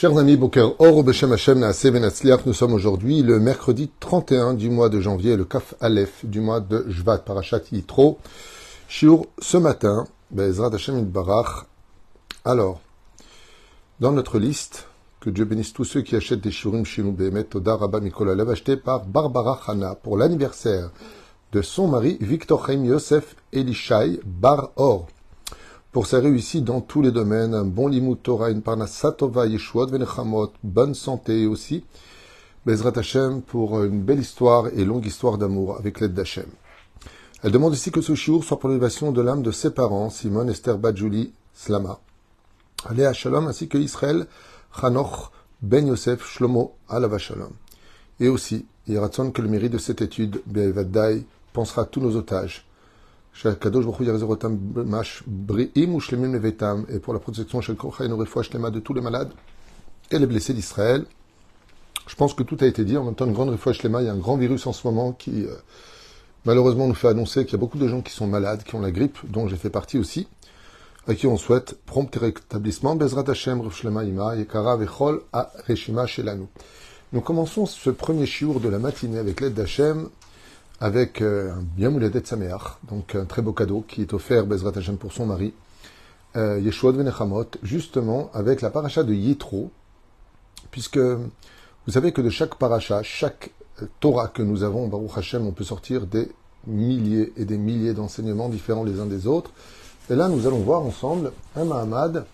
Chers amis, Boker Or, Beshem Hashem, Benatzliach, nous sommes aujourd'hui le mercredi 31 du mois de janvier, le Kaf Aleph du mois de Jvat, Parashat Yitro. Shiur, ce matin, Bezrat Hashem Barach. Alors, dans notre liste, que Dieu bénisse tous ceux qui achètent des Shiurim chez Behemet Toda Rabba acheté par Barbara Hana pour l'anniversaire de son mari Victor Chaim Yosef Elishai Bar Or pour sa réussite dans tous les domaines, un bon limut Torah, une parnasatova, yeshuot, venechamot, bonne santé aussi. Bezrat Hashem pour une belle histoire et longue histoire d'amour avec l'aide d'Hachem. Elle demande aussi que ce shiur soit pour l'élévation de l'âme de ses parents, Simon, Esther, Badjouli, Slama, Aléa Shalom, ainsi que Israël, Chanoch, Ben Yosef, Shlomo, Alava Shalom. Et aussi, il ratson que le mérite de cette étude, Be'evaddai, pensera à tous nos otages, et pour la protection de tous les malades et les blessés d'Israël. Je pense que tout a été dit. En même temps, une grande Shlema, il y a un grand virus en ce moment qui, euh, malheureusement, nous fait annoncer qu'il y a beaucoup de gens qui sont malades, qui ont la grippe, dont j'ai fait partie aussi, à qui on souhaite prompt rétablissement. Bezrat Hashem, Ima, Yekara Vechol, A Reshima Shelanu. Nous commençons ce premier chiour de la matinée avec l'aide d'Hachem avec euh, un bien de Sameach, donc un très beau cadeau qui est offert Bezrat Hashem pour son mari, euh, Yeshua de Venechamot, justement avec la paracha de Yitro, puisque vous savez que de chaque paracha, chaque euh, Torah que nous avons, Baruch Hashem, on peut sortir des milliers et des milliers d'enseignements différents les uns des autres. Et là, nous allons voir ensemble un Mahamad,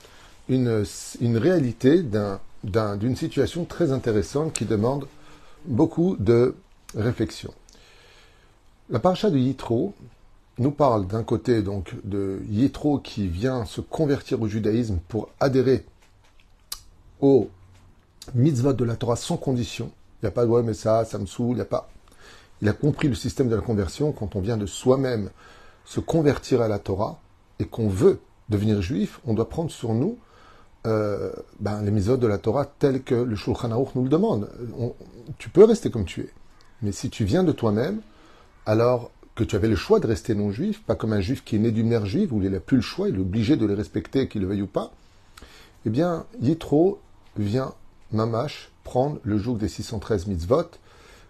une, une réalité d'une situation très intéressante qui demande beaucoup de réflexion. La paracha de Yitro nous parle d'un côté donc de Yitro qui vient se convertir au judaïsme pour adhérer au mitzvot de la Torah sans condition. Il n'y a pas de ouais mais ça, ça me saoule, il n'y a pas. Il a compris le système de la conversion quand on vient de soi-même se convertir à la Torah et qu'on veut devenir juif, on doit prendre sur nous euh, ben, les mitzvot de la Torah tels que le Shulchan Aruch nous le demande. tu peux rester comme tu es, mais si tu viens de toi-même, alors que tu avais le choix de rester non-juif, pas comme un juif qui est né d'une mère juive, où il n'a plus le choix, il est obligé de les respecter, qu'il le veuille ou pas, eh bien, Yitro vient, Mamash, prendre le joug des 613 mitzvot,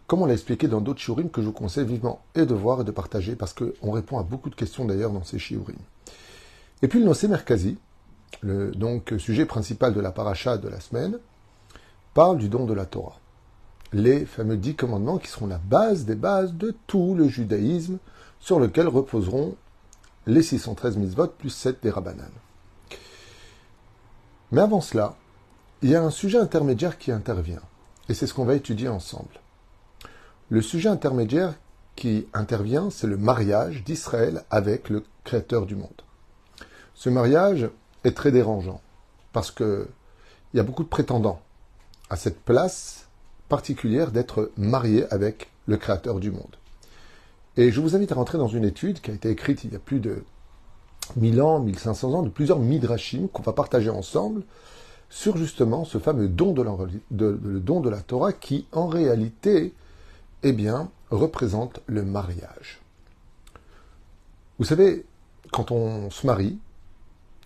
comme on l'a expliqué dans d'autres shiurim que je vous conseille vivement et de voir et de partager, parce qu'on répond à beaucoup de questions d'ailleurs dans ces shiurim. Et puis le Nosé Merkazi, le donc, sujet principal de la paracha de la semaine, parle du don de la Torah les fameux dix commandements qui seront la base des bases de tout le judaïsme sur lequel reposeront les 613 mitzvot plus 7 des Rabbanan. Mais avant cela, il y a un sujet intermédiaire qui intervient, et c'est ce qu'on va étudier ensemble. Le sujet intermédiaire qui intervient, c'est le mariage d'Israël avec le Créateur du monde. Ce mariage est très dérangeant, parce qu'il y a beaucoup de prétendants à cette place particulière d'être marié avec le Créateur du monde. Et je vous invite à rentrer dans une étude qui a été écrite il y a plus de 1000 ans, 1500 ans, de plusieurs midrashim qu'on va partager ensemble sur justement ce fameux don de, la, Torah qui, en réalité, eh bien, représente le mariage. Vous savez, quand on se marie,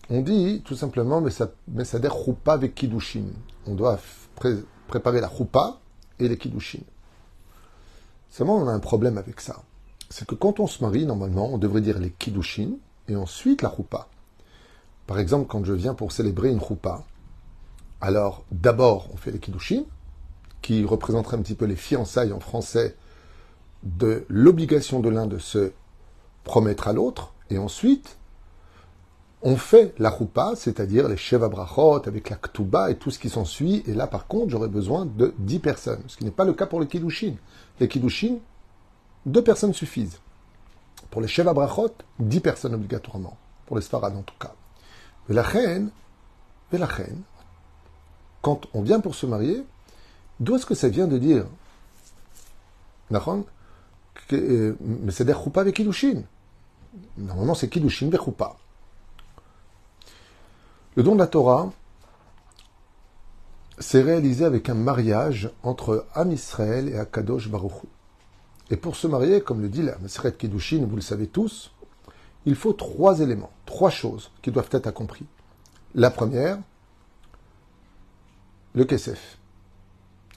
on dit tout simplement mais ça, mais ça avec kiddushin. On doit préparer la choupa, et les kiddushin. Seulement, on a un problème avec ça. C'est que quand on se marie, normalement, on devrait dire les kiddushin et ensuite la choupa. Par exemple, quand je viens pour célébrer une choupa, alors d'abord on fait les kiddushin, qui représenteraient un petit peu les fiançailles en français de l'obligation de l'un de se promettre à l'autre, et ensuite on fait la roupa, c'est-à-dire les Sheva Brachot avec la Ktuba et tout ce qui s'ensuit. Et là, par contre, j'aurais besoin de 10 personnes, ce qui n'est pas le cas pour les Kiddushin. Les Kiddushin, deux personnes suffisent. Pour les Sheva Brachot, 10 personnes obligatoirement. Pour les Sfarad, en tout cas. Mais la reine, mais la reine, quand on vient pour se marier, d'où est-ce que ça vient de dire euh, mais c'est des choupa avec Kiddushin? Normalement, c'est Kiddushin choupa. Le don de la Torah s'est réalisé avec un mariage entre Am Israël et Akadosh Baruch Et pour se marier, comme le dit la Maseret Kiddushin, vous le savez tous, il faut trois éléments, trois choses qui doivent être accomplies. La première, le Kesef.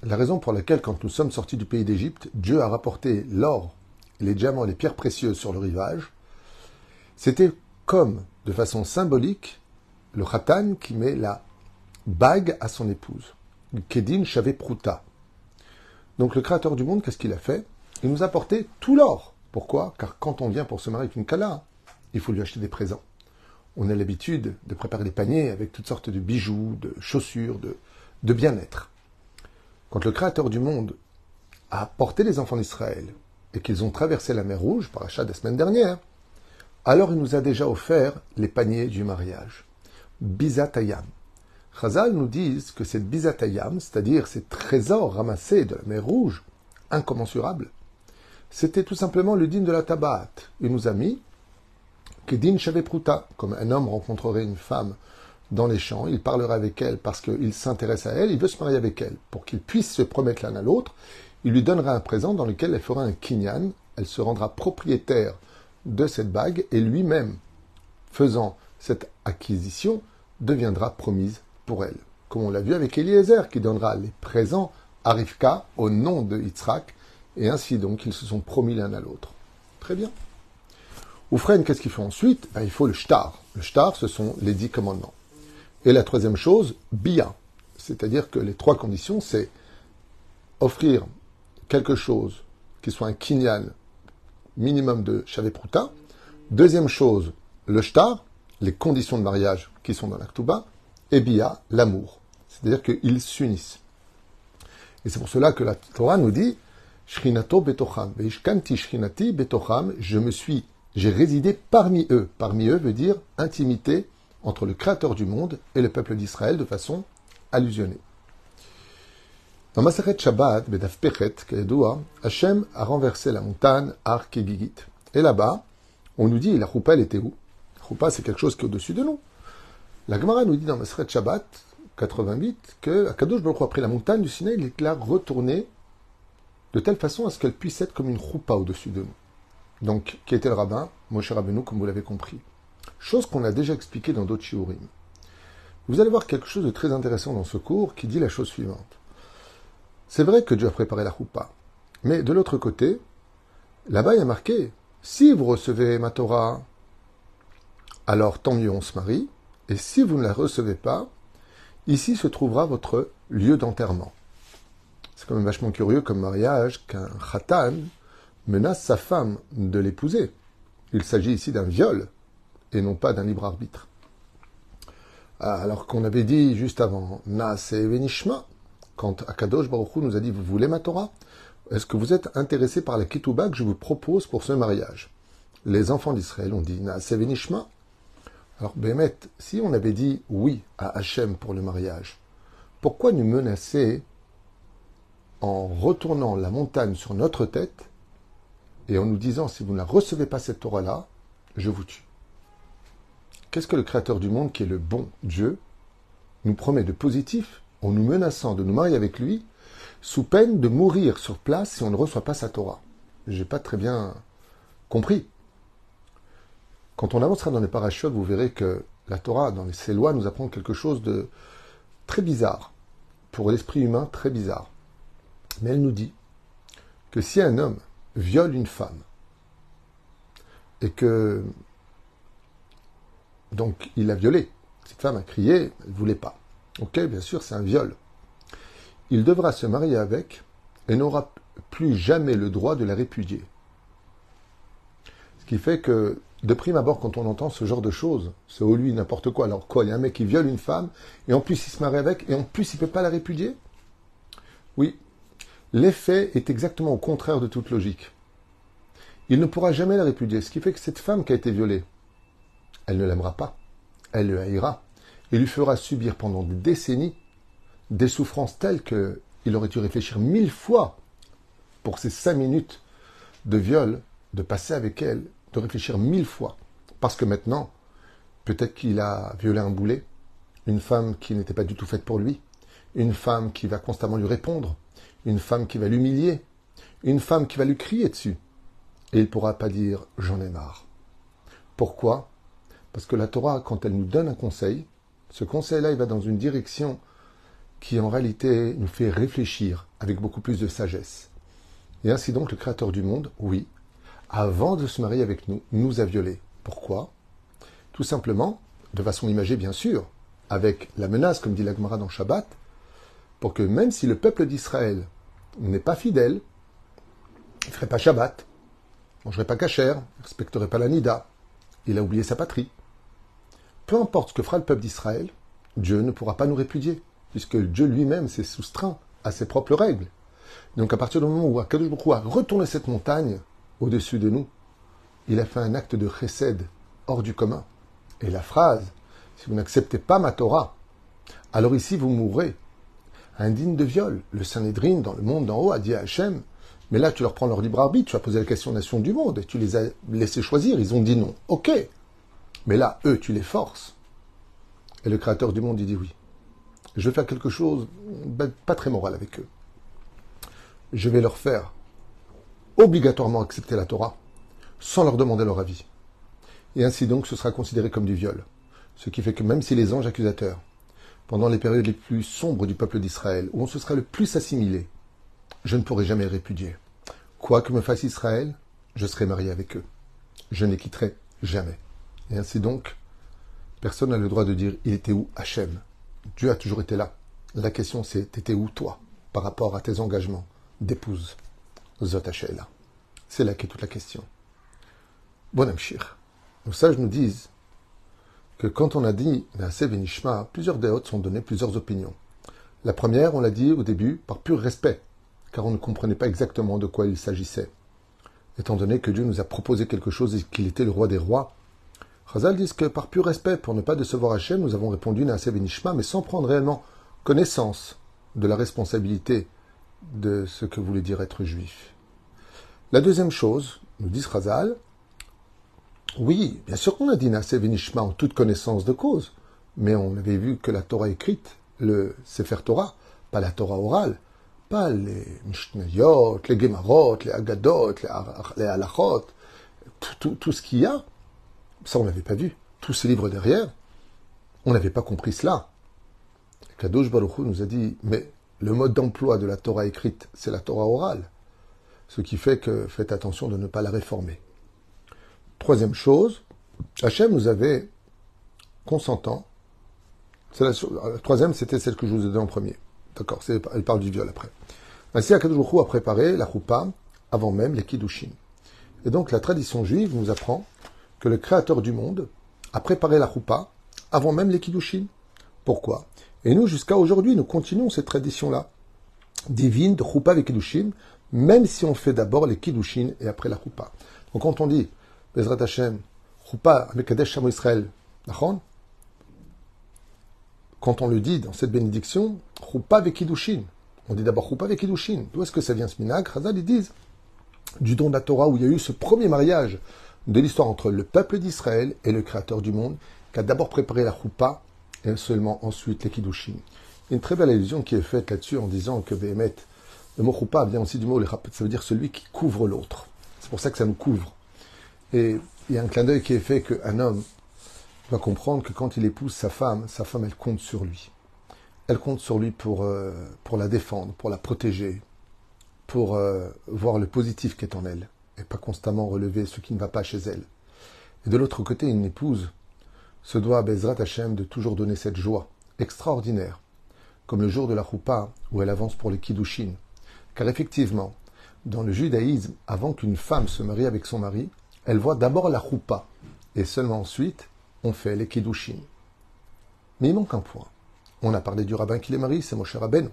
La raison pour laquelle, quand nous sommes sortis du pays d'Égypte, Dieu a rapporté l'or, les diamants, les pierres précieuses sur le rivage, c'était comme, de façon symbolique, le Khatan qui met la bague à son épouse. Kedin Shavé Prouta. Donc le créateur du monde, qu'est-ce qu'il a fait? Il nous a apporté tout l'or. Pourquoi? Car quand on vient pour se marier avec une Kala, il faut lui acheter des présents. On a l'habitude de préparer des paniers avec toutes sortes de bijoux, de chaussures, de, de bien-être. Quand le créateur du monde a porté les enfants d'Israël et qu'ils ont traversé la mer Rouge, par achat des semaines dernières, alors il nous a déjà offert les paniers du mariage. Bizatayam. Chazal nous disent que cette bizatayam, c'est-à-dire ces trésors ramassés de la mer Rouge, incommensurables, c'était tout simplement le din de la tabat. Il nous a mis que din pruta, comme un homme rencontrerait une femme dans les champs, il parlera avec elle parce qu'il s'intéresse à elle, il veut se marier avec elle. Pour qu'il puisse se promettre l'un à l'autre, il lui donnera un présent dans lequel elle fera un kinyan, elle se rendra propriétaire de cette bague et lui-même, faisant cette acquisition, deviendra promise pour elle. Comme on l'a vu avec Eliezer, qui donnera les présents à Rivka au nom de Yitzhak, et ainsi donc ils se sont promis l'un à l'autre. Très bien. Oufren, qu'est-ce qu'il faut ensuite? Ben, Il faut le shtar. Le shtar, ce sont les dix commandements. Et la troisième chose, bia. C'est-à-dire que les trois conditions, c'est offrir quelque chose qui soit un kinyan minimum de Prouta. Deuxième chose, le shtar, les conditions de mariage qui sont dans l'Aktuba. Et bia, l'amour. C'est-à-dire qu'ils s'unissent. Et c'est pour cela que la Torah nous dit Shrinato betocham, veishkanti shrinati betocham, je me suis, j'ai résidé parmi eux. Parmi eux veut dire intimité entre le Créateur du monde et le peuple d'Israël de façon allusionnée. Dans Maseret Shabbat, Bedaf Pechet, Hachem a renversé la montagne Ar Kegigit. Et là-bas, on nous dit, la choupa, elle était où? Choupa, c'est quelque chose qui est au-dessus de nous. La Gemara nous dit dans Maseret Shabbat 88 que Akadosh Baruch a pris la montagne du Sinaï, il l'a retournée de telle façon à ce qu'elle puisse être comme une choupa au-dessus de nous. Donc, qui était le rabbin? Moshe Rabbeinu, comme vous l'avez compris. Chose qu'on a déjà expliquée dans d'autres shiurim. Vous allez voir quelque chose de très intéressant dans ce cours qui dit la chose suivante. C'est vrai que Dieu a préparé la choupa. Mais de l'autre côté, là-bas il y a marqué si vous recevez ma Torah, alors tant mieux on se marie, et si vous ne la recevez pas, ici se trouvera votre lieu d'enterrement. C'est quand même vachement curieux comme mariage qu'un khatan menace sa femme de l'épouser. Il s'agit ici d'un viol et non pas d'un libre arbitre. Alors qu'on avait dit juste avant, Naase Venishma, quand Akadosh Baruch nous a dit Vous voulez ma Torah Est-ce que vous êtes intéressé par la Ketouba que je vous propose pour ce mariage? Les enfants d'Israël ont dit Nishma. Alors, Bémet, si on avait dit oui à Hachem pour le mariage, pourquoi nous menacer en retournant la montagne sur notre tête et en nous disant si vous ne recevez pas cette Torah-là, je vous tue? Qu'est-ce que le Créateur du monde, qui est le bon Dieu, nous promet de positif en nous menaçant de nous marier avec lui, sous peine de mourir sur place si on ne reçoit pas sa Torah? J'ai pas très bien compris. Quand on avancera dans les parachutes, vous verrez que la Torah, dans ses lois, nous apprend quelque chose de très bizarre, pour l'esprit humain très bizarre. Mais elle nous dit que si un homme viole une femme, et que donc il l'a violée, cette femme a crié, elle ne voulait pas. Ok, bien sûr, c'est un viol. Il devra se marier avec et n'aura plus jamais le droit de la répudier. Ce qui fait que, de prime abord, quand on entend ce genre de choses, c'est au lui n'importe quoi. Alors quoi, il y a un mec qui viole une femme, et en plus il se marie avec, et en plus il ne peut pas la répudier? Oui, l'effet est exactement au contraire de toute logique. Il ne pourra jamais la répudier, ce qui fait que cette femme qui a été violée, elle ne l'aimera pas, elle le haïra, et lui fera subir pendant des décennies des souffrances telles qu'il aurait dû réfléchir mille fois pour ces cinq minutes de viol, de passer avec elle, de réfléchir mille fois. Parce que maintenant, peut-être qu'il a violé un boulet, une femme qui n'était pas du tout faite pour lui, une femme qui va constamment lui répondre, une femme qui va l'humilier, une femme qui va lui crier dessus. Et il ne pourra pas dire j'en ai marre. Pourquoi? Parce que la Torah, quand elle nous donne un conseil, ce conseil-là, il va dans une direction qui en réalité nous fait réfléchir avec beaucoup plus de sagesse. Et ainsi donc le Créateur du monde, oui, avant de se marier avec nous, nous a violés. Pourquoi? Tout simplement, de façon imagée bien sûr, avec la menace, comme dit l'Agmara dans Shabbat, pour que même si le peuple d'Israël n'est pas fidèle, il ne ferait pas Shabbat, mangerait pas cachère, ne respecterait pas la Nida, il a oublié sa patrie. Peu importe ce que fera le peuple d'Israël, Dieu ne pourra pas nous répudier, puisque Dieu lui-même s'est soustreint à ses propres règles. Donc à partir du moment où Akadosh Baruch a retourné cette montagne au-dessus de nous, il a fait un acte de chesed hors du commun. Et la phrase, si vous n'acceptez pas ma Torah, alors ici vous mourrez. Indigne de viol, le Sanhedrin dans le monde d'en haut a dit à Hachem, mais là tu leur prends leur libre arbitre, tu as posé la question aux nations du monde et tu les as laissés choisir, ils ont dit non. Ok, mais là eux tu les forces. Et le Créateur du monde il dit oui. Je vais faire quelque chose ben, pas très moral avec eux. Je vais leur faire obligatoirement accepter la Torah sans leur demander leur avis. Et ainsi donc ce sera considéré comme du viol. Ce qui fait que même si les anges accusateurs, pendant les périodes les plus sombres du peuple d'Israël, où on se sera le plus assimilé, je ne pourrai jamais répudier. Quoi que me fasse Israël, je serai marié avec eux. Je ne les quitterai jamais. Et ainsi donc, personne n'a le droit de dire il était où Hachem? Dieu a toujours été là. La question c'est t'étais où toi par rapport à tes engagements d'épouse? C'est là qu'est toute la question. Bon Amshir. Nos sages nous disent que quand on a dit Naase Venishma, plusieurs déotes sont données, plusieurs opinions. La première, on l'a dit au début, par pur respect, car on ne comprenait pas exactement de quoi il s'agissait. Étant donné que Dieu nous a proposé quelque chose et qu'il était le roi des rois, Chazal dit que par pur respect, pour ne pas décevoir Hachem, nous avons répondu Naase Venishma, mais sans prendre réellement connaissance de la responsabilité de ce que voulait dire être juif. La deuxième chose, nous dit Chazal, oui, bien sûr qu'on a dit Nassé Venishma en toute connaissance de cause, mais on avait vu que la Torah écrite, le Sefer Torah, pas la Torah orale, pas les Mishnayot, les Gemarot, les Agadot, les, Halachot, tout, ce qu'il y a, ça on l'avait pas vu. Tous ces livres derrière, on n'avait pas compris cela. Kadosh Baruch Hu nous a dit, mais le mode d'emploi de la Torah écrite, c'est la Torah orale. Ce qui fait que faites attention de ne pas la réformer. Troisième chose, Hachem nous avait consentant. La, la, troisième, c'était celle que je vous ai donnée en premier. D'accord, elle parle du viol après. Ainsi, Akadosh a préparé la choupa avant même les kiddushin. Et donc, la tradition juive nous apprend que le créateur du monde a préparé la choupa avant même les kiddushin. Pourquoi? Et nous, jusqu'à aujourd'hui, nous continuons cette tradition-là, divine de choupa avec kiddushin, même si on fait d'abord les kiddushin et après la choupa. Donc, quand on dit Bezrat Hashem, Choupa Mekadesh Shamo Israël, quand on le dit dans cette bénédiction, Choupa Vekidushin, on dit d'abord Choupa Vekidushin. D'où est-ce que ça vient ce minag Chazal, ils disent du don de la Torah où il y a eu ce premier mariage de l'histoire entre le peuple d'Israël et le Créateur du monde, qui a d'abord préparé la Choupa et seulement ensuite les Kiddushin. Une très belle allusion qui est faite là-dessus en disant que Behemet, le mot Choupa vient aussi du mot ça veut dire celui qui couvre l'autre. C'est pour ça que ça nous couvre. Et il y a un clin d'œil qui est fait qu'un homme doit comprendre que quand il épouse sa femme, sa femme, elle compte sur lui. Elle compte sur lui pour, euh, pour la défendre, pour la protéger, pour euh, voir le positif qui est en elle, et pas constamment relever ce qui ne va pas chez elle. Et de l'autre côté, une épouse se doit à Bezrat Hashem de toujours donner cette joie extraordinaire, comme le jour de la Choupa où elle avance pour les Kiddushin. Car effectivement, dans le judaïsme, avant qu'une femme se marie avec son mari, elle voit d'abord la choupa, et seulement ensuite, on fait les kiddushin. Mais il manque un point. On a parlé du rabbin qui les marie, c'est Moshe Rabbeinu.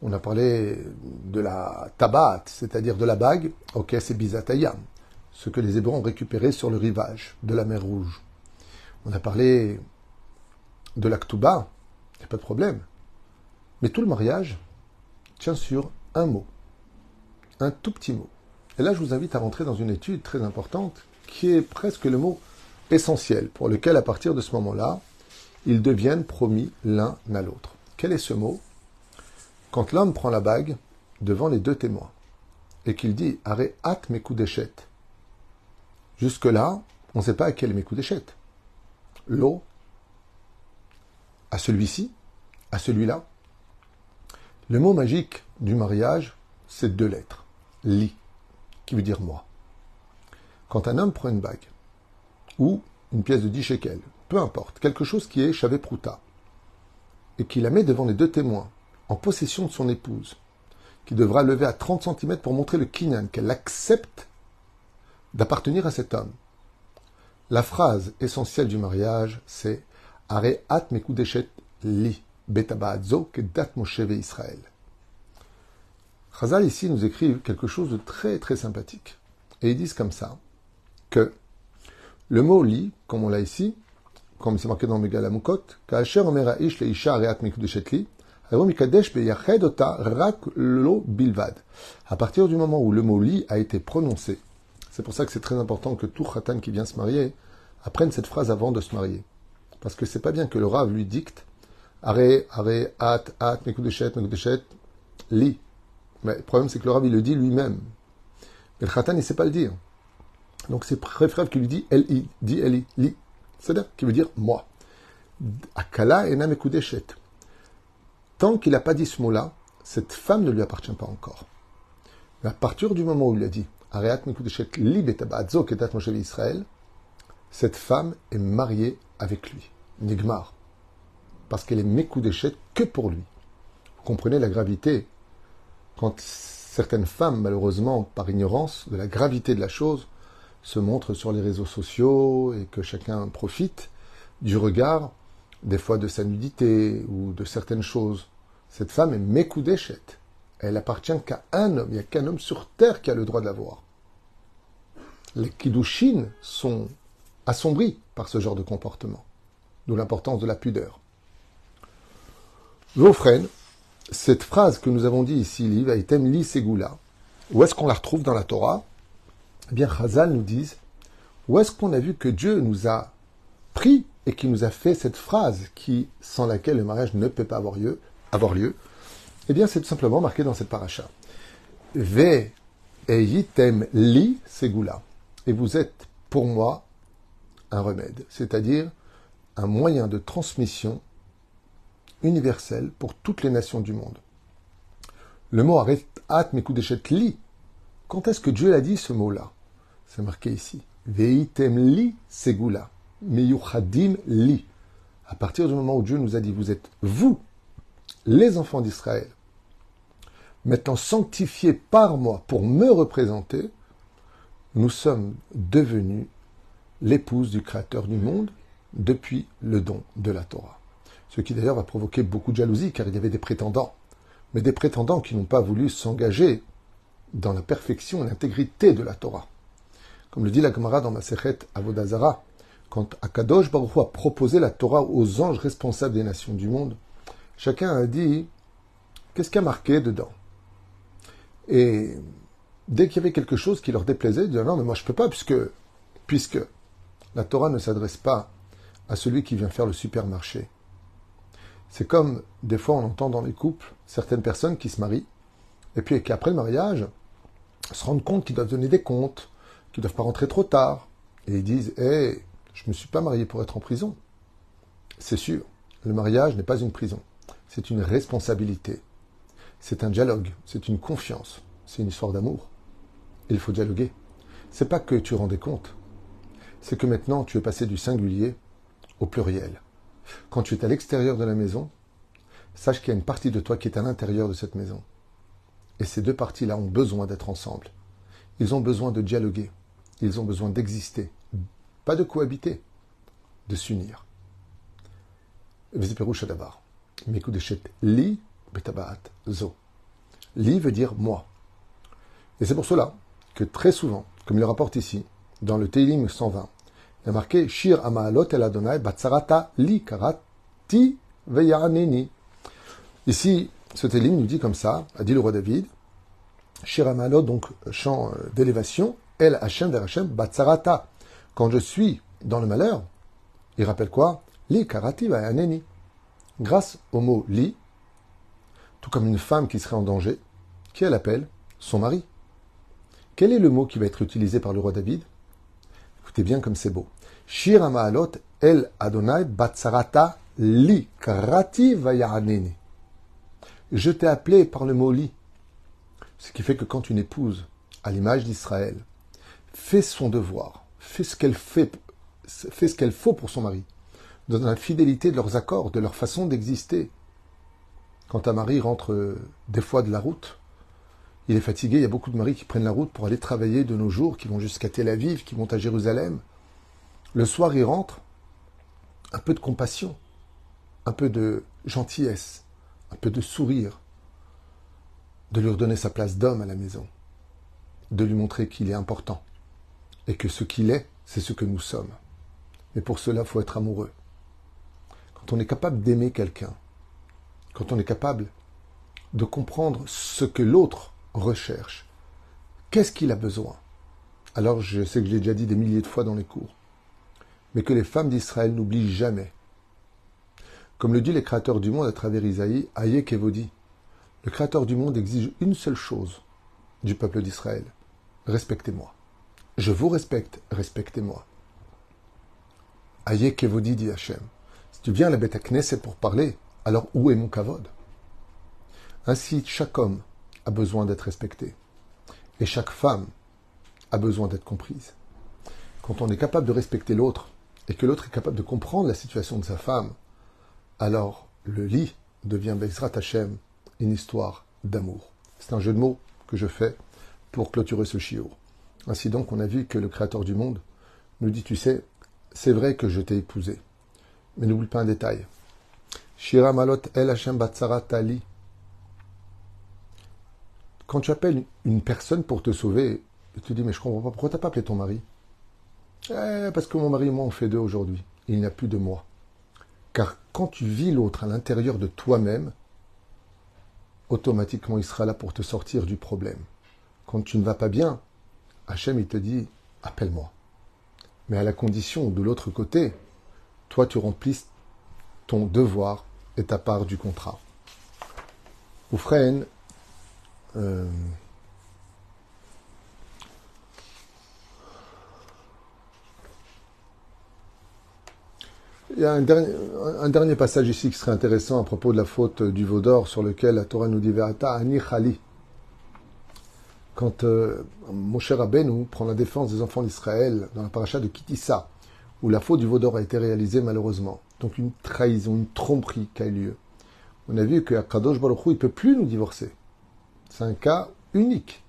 On a parlé de la tabat, c'est-à-dire de la bague, ok, c'est bizatayam, ce que les Hébreux ont récupéré sur le rivage de la mer Rouge. On a parlé de l'aktuba, il n'y a pas de problème. Mais tout le mariage tient sur un mot, un tout petit mot. Et là, je vous invite à rentrer dans une étude très importante qui est presque le mot essentiel pour lequel, à partir de ce moment-là, ils deviennent promis l'un à l'autre. Quel est ce mot? Quand l'homme prend la bague devant les deux témoins et qu'il dit Arrête hâte mes coups d'échette. Jusque-là, on ne sait pas à quel mes coups d'échette. L'eau À celui-ci À celui-là Le mot magique du mariage, c'est deux lettres. Li, qui veut dire moi. Quand un homme prend une bague, ou une pièce de 10 shekels, peu importe, quelque chose qui est chavé prouta, et qui la met devant les deux témoins, en possession de son épouse, qui devra lever à 30 cm pour montrer le kinyan, qu'elle accepte d'appartenir à cet homme. La phrase essentielle du mariage, c'est Are at mekudeshet li betabaadzo kedat Moshe Israël. Chazal ici nous écrit quelque chose de très très sympathique. Et ils disent comme ça que le mot li, comme on l'a ici, comme c'est marqué dans Megalamukot, Omer Aish le Areat Mekudeshet li, à partir du moment où le mot li a été prononcé, c'est pour ça que c'est très important que tout khatan qui vient se marier apprenne cette phrase avant de se marier. Parce que c'est pas bien que le Rav lui dicte Are, are, at, at, mekudeshet, mekudeshet, li. Mais le problème, c'est que le Rav, il le dit lui-même. Mais le khatan, il sait pas le dire. Donc c'est préférable qu'il lui dit L-I, dit L-I, li. C'est-à-dire, qui veut dire moi. Akala ena mekudeshet. Tant qu'il n'a pas dit ce mot-là, cette femme ne lui appartient pas encore. Mais à partir du moment où il a dit cette femme est mariée avec lui, Nigmar, parce qu'elle est Mekudeshet que pour lui. Vous comprenez la gravité quand certaines femmes, malheureusement, par ignorance de la gravité de la chose, se montrent sur les réseaux sociaux et que chacun profite du regard des fois de sa nudité ou de certaines choses. Cette femme est Mekudeshet. Elle appartient qu'à un homme. Il n'y a qu'un homme sur terre qui a le droit de la voir. Les Kiddushin sont assombris par ce genre de comportement. D'où l'importance de la pudeur. Vofren, cette phrase que nous avons dit ici, Liv, Li Segula, où est-ce qu'on la retrouve dans la Torah? Eh bien, Chazal nous dit, où est-ce qu'on a vu que Dieu nous a pris et qui nous a fait cette phrase qui, sans laquelle le mariage ne peut pas avoir lieu, Eh bien, c'est tout simplement marqué dans cette paracha. Ve li segula. Et vous êtes, pour moi, un remède, c'est-à-dire un moyen de transmission universel pour toutes les nations du monde. Le mot at mekudeshet li. Quand est-ce que Dieu a dit ce mot-là? C'est marqué ici. Veitem li segula. Meyuchadim li. À partir du moment où Dieu nous a dit, vous êtes vous, les enfants d'Israël, maintenant sanctifiés par moi pour me représenter, nous sommes devenus l'épouse du Créateur du monde depuis le don de la Torah. Ce qui d'ailleurs va provoquer beaucoup de jalousie car il y avait des prétendants, mais des prétendants qui n'ont pas voulu s'engager dans la perfection et l'intégrité de la Torah. Comme le dit la Gemara dans Masechet Avodazara, quand Akadosh Baruch a proposé la Torah aux anges responsables des nations du monde, chacun a dit qu'est-ce qu'il y a marqué dedans? Et dès qu'il y avait quelque chose qui leur déplaisait, ils disaient non, mais moi je ne peux pas, puisque, puisque la Torah ne s'adresse pas à celui qui vient faire le supermarché. C'est comme des fois on entend dans les couples certaines personnes qui se marient, et puis qu'après le mariage, se rendent compte qu'ils doivent donner des comptes, qu'ils ne doivent pas rentrer trop tard. Et ils disent Hé, je ne me suis pas marié pour être en prison. C'est sûr, le mariage n'est pas une prison c'est une responsabilité. C'est un dialogue, c'est une confiance, c'est une histoire d'amour. Il faut dialoguer. C'est pas que tu rendais compte, c'est que maintenant tu es passé du singulier au pluriel. Quand tu es à l'extérieur de la maison, sache qu'il y a une partie de toi qui est à l'intérieur de cette maison. Et ces deux parties-là ont besoin d'être ensemble. Ils ont besoin de dialoguer. Ils ont besoin d'exister. Pas de cohabiter, de s'unir. Mekudeshet li betabaat zo. Li veut dire moi. Et c'est pour cela que très souvent, comme il le rapporte ici, dans le Teilim 120, il y a marqué Shir Amaalot el Adonai batsarata li karati veyaneni. Ici, ce Teilim nous dit comme ça, a dit le roi David, Shir Amaalot, donc chant euh, d'élévation, El Hashem der Hashem batsarata. Quand je suis dans le malheur, il rappelle quoi? Li karati veyaneni grâce au mot li, tout comme une femme qui serait en danger, qui elle appelle son mari. Quel est le mot qui va être utilisé par le roi David? Écoutez bien comme c'est beau. El Adonai li. Je t'ai appelé par le mot lit. Ce qui fait que quand une épouse, à l'image d'Israël, fait son devoir, fait ce qu'elle fait, fait ce qu'elle faut pour son mari, dans la fidélité de leurs accords, de leur façon d'exister. Quand un mari rentre euh, des fois de la route, il est fatigué, il y a beaucoup de maris qui prennent la route pour aller travailler de nos jours, qui vont jusqu'à Tel Aviv, qui vont à Jérusalem. Le soir, il rentre, un peu de compassion, un peu de gentillesse, un peu de sourire, de lui redonner sa place d'homme à la maison, de lui montrer qu'il est important et que ce qu'il est, c'est ce que nous sommes. Mais pour cela, il faut être amoureux. Quand on est capable d'aimer quelqu'un, quand on est capable de comprendre ce que l'autre recherche, qu'est-ce qu'il a besoin? Alors, je sais que je l'ai déjà dit des milliers de fois dans les cours, mais que les femmes d'Israël n'oublient jamais. Comme le dit les créateurs du monde à travers Isaïe, Aye Kevodi, le créateur du monde exige une seule chose du peuple d'Israël respectez-moi. Je vous respecte, respectez-moi. Aye Kevodi dit Hachem? Si tu viens à la bête à Knesset pour parler, alors où est mon kavod? Ainsi, chaque homme a besoin d'être respecté. Et chaque femme a besoin d'être comprise. Quand on est capable de respecter l'autre, et que l'autre est capable de comprendre la situation de sa femme, alors le lit devient Bezrat Hachem une histoire d'amour. C'est un jeu de mots que je fais pour clôturer ce chiour. Ainsi donc, on a vu que le Créateur du monde nous dit, tu sais, c'est vrai que je t'ai épousé, mais n'oublie pas un détail. Shira Malot El Hashem Batsara Tali. Quand tu appelles une personne pour te sauver, tu dis, mais je comprends pas, pourquoi t'as pas appelé ton mari? Eh, Parce que mon mari et moi, on fait deux aujourd'hui. Il n'y a plus de moi. Car quand tu vis l'autre à l'intérieur de toi-même, automatiquement il sera là pour te sortir du problème. Quand tu ne vas pas bien, Hachem il te dit appelle-moi. Mais à la condition de l'autre côté, toi tu remplisses ton devoir et ta part du contrat. Oufren, euh, Il y a un dernier, passage ici qui serait intéressant à propos de la faute du veau d'or sur lequel la Torah nous dit ani chali. Quand euh, Moshe Rabbeinu prend la défense des enfants d'Israël dans la paracha de Kitissa, où la faute du veau d'or a été réalisée malheureusement, donc une trahison, une tromperie qui a eu lieu, on a vu que Kadosh Baruch Hu, il peut plus nous divorcer. C'est un cas unique.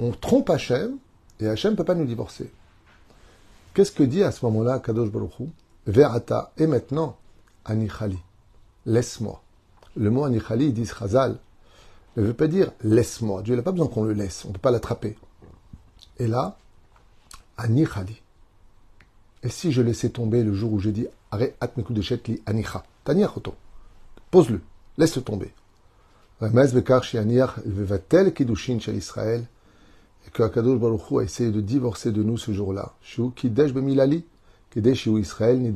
On trompe Hachem et Hachem ne peut pas nous divorcer. Qu'est-ce que dit à ce moment-là Kadosh Baruch Hu? Verata, et maintenant, Anichali, laisse-moi. Le mot Anichali, dit Chazal, ne veut pas dire laisse-moi. Dieu n'a pas besoin qu'on le laisse, on ne peut pas l'attraper. Et là, Anichali. Et si je laissais tomber le jour où j'ai dit Arrête de li Anicha, pose-le, laisse-le tomber. Et que Akadosh Baruch Hu a essayé de divorcer de nous ce jour-là. Shu Kidesh Bemilali, Israël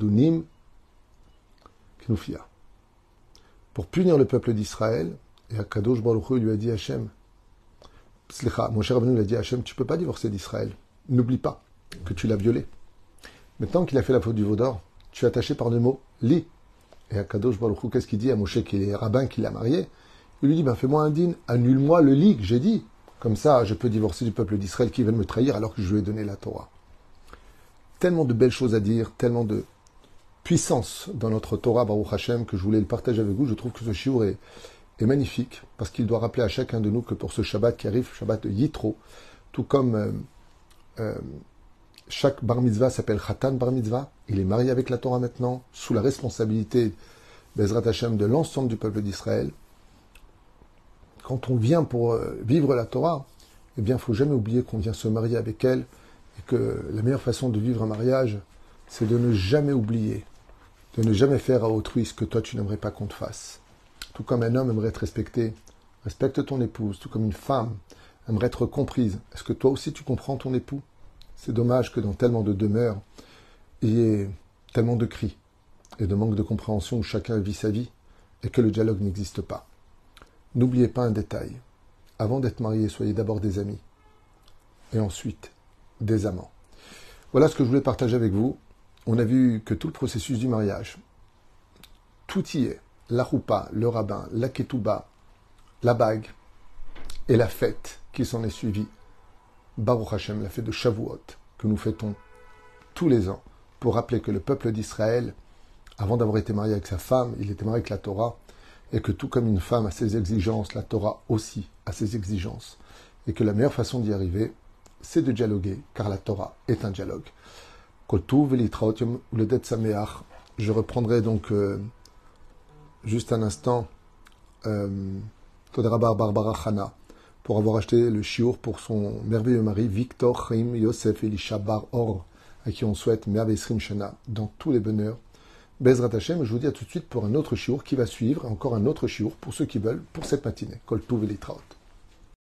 Pour punir le peuple d'Israël, et Akadosh Baruch Hu lui a dit Hachem, mon cher lui a dit Hachem, tu peux pas divorcer d'Israël. N'oublie pas que tu l'as violé. Maintenant qu'il a fait la faute du veau d'or, tu es attaché par le mot li. Et Akadosh Baruch Hu, qu'est-ce qu'il dit à Moshe qui est rabbin qui l'a marié? Il lui dit ben, fais-moi un din, annule-moi le lit que j'ai dit. Comme ça, je peux divorcer du peuple d'Israël qui veut me trahir alors que je lui ai donné la Torah tellement de belles choses à dire, tellement de puissance dans notre Torah Baruch Hashem que je voulais le partager avec vous. Je trouve que ce shiur est, magnifique parce qu'il doit rappeler à chacun de nous que pour ce Shabbat qui arrive, Shabbat Yitro, tout comme euh, euh, chaque bar mitzvah s'appelle Khatan bar mitzvah, il est marié avec la Torah maintenant, sous la responsabilité Bezrat Hashem de l'ensemble du peuple d'Israël. Quand on vient pour euh, vivre la Torah, eh bien, il faut jamais oublier qu'on vient se marier avec elle, et que la meilleure façon de vivre un mariage, c'est de ne jamais oublier, de ne jamais faire à autrui ce que toi tu n'aimerais pas qu'on te fasse. Tout comme un homme aimerait être respecté, respecte ton épouse, tout comme une femme aimerait être comprise. Est-ce que toi aussi tu comprends ton époux? C'est dommage que dans tellement de demeures, il y ait tellement de cris et de manque de compréhension où chacun vit sa vie et que le dialogue n'existe pas. N'oubliez pas un détail. Avant d'être marié, soyez d'abord des amis. Et ensuite, des amants. Voilà ce que je voulais partager avec vous. On a vu que tout le processus du mariage, tout y est. La roupa, le rabbin, la ketouba, la bague et la fête qui s'en est suivie. Baruch Hashem, la fête de Shavuot, que nous fêtons tous les ans pour rappeler que le peuple d'Israël, avant d'avoir été marié avec sa femme, il était marié avec la Torah, et que tout comme une femme a ses exigences, la Torah aussi a ses exigences, et que la meilleure façon d'y arriver, c'est de dialoguer, car la Torah est un dialogue. Je reprendrai donc euh, juste un instant euh, Barbara pour avoir acheté le chiour pour son merveilleux mari Victor Chaim Yosef Elisha Bar Or, à qui on souhaite Merveille Shana dans tous les bonheurs. Bezrat Hashem, je vous dis à tout de suite pour un autre chiour qui va suivre, encore un autre chiour pour ceux qui veulent pour cette matinée. Kol Tuv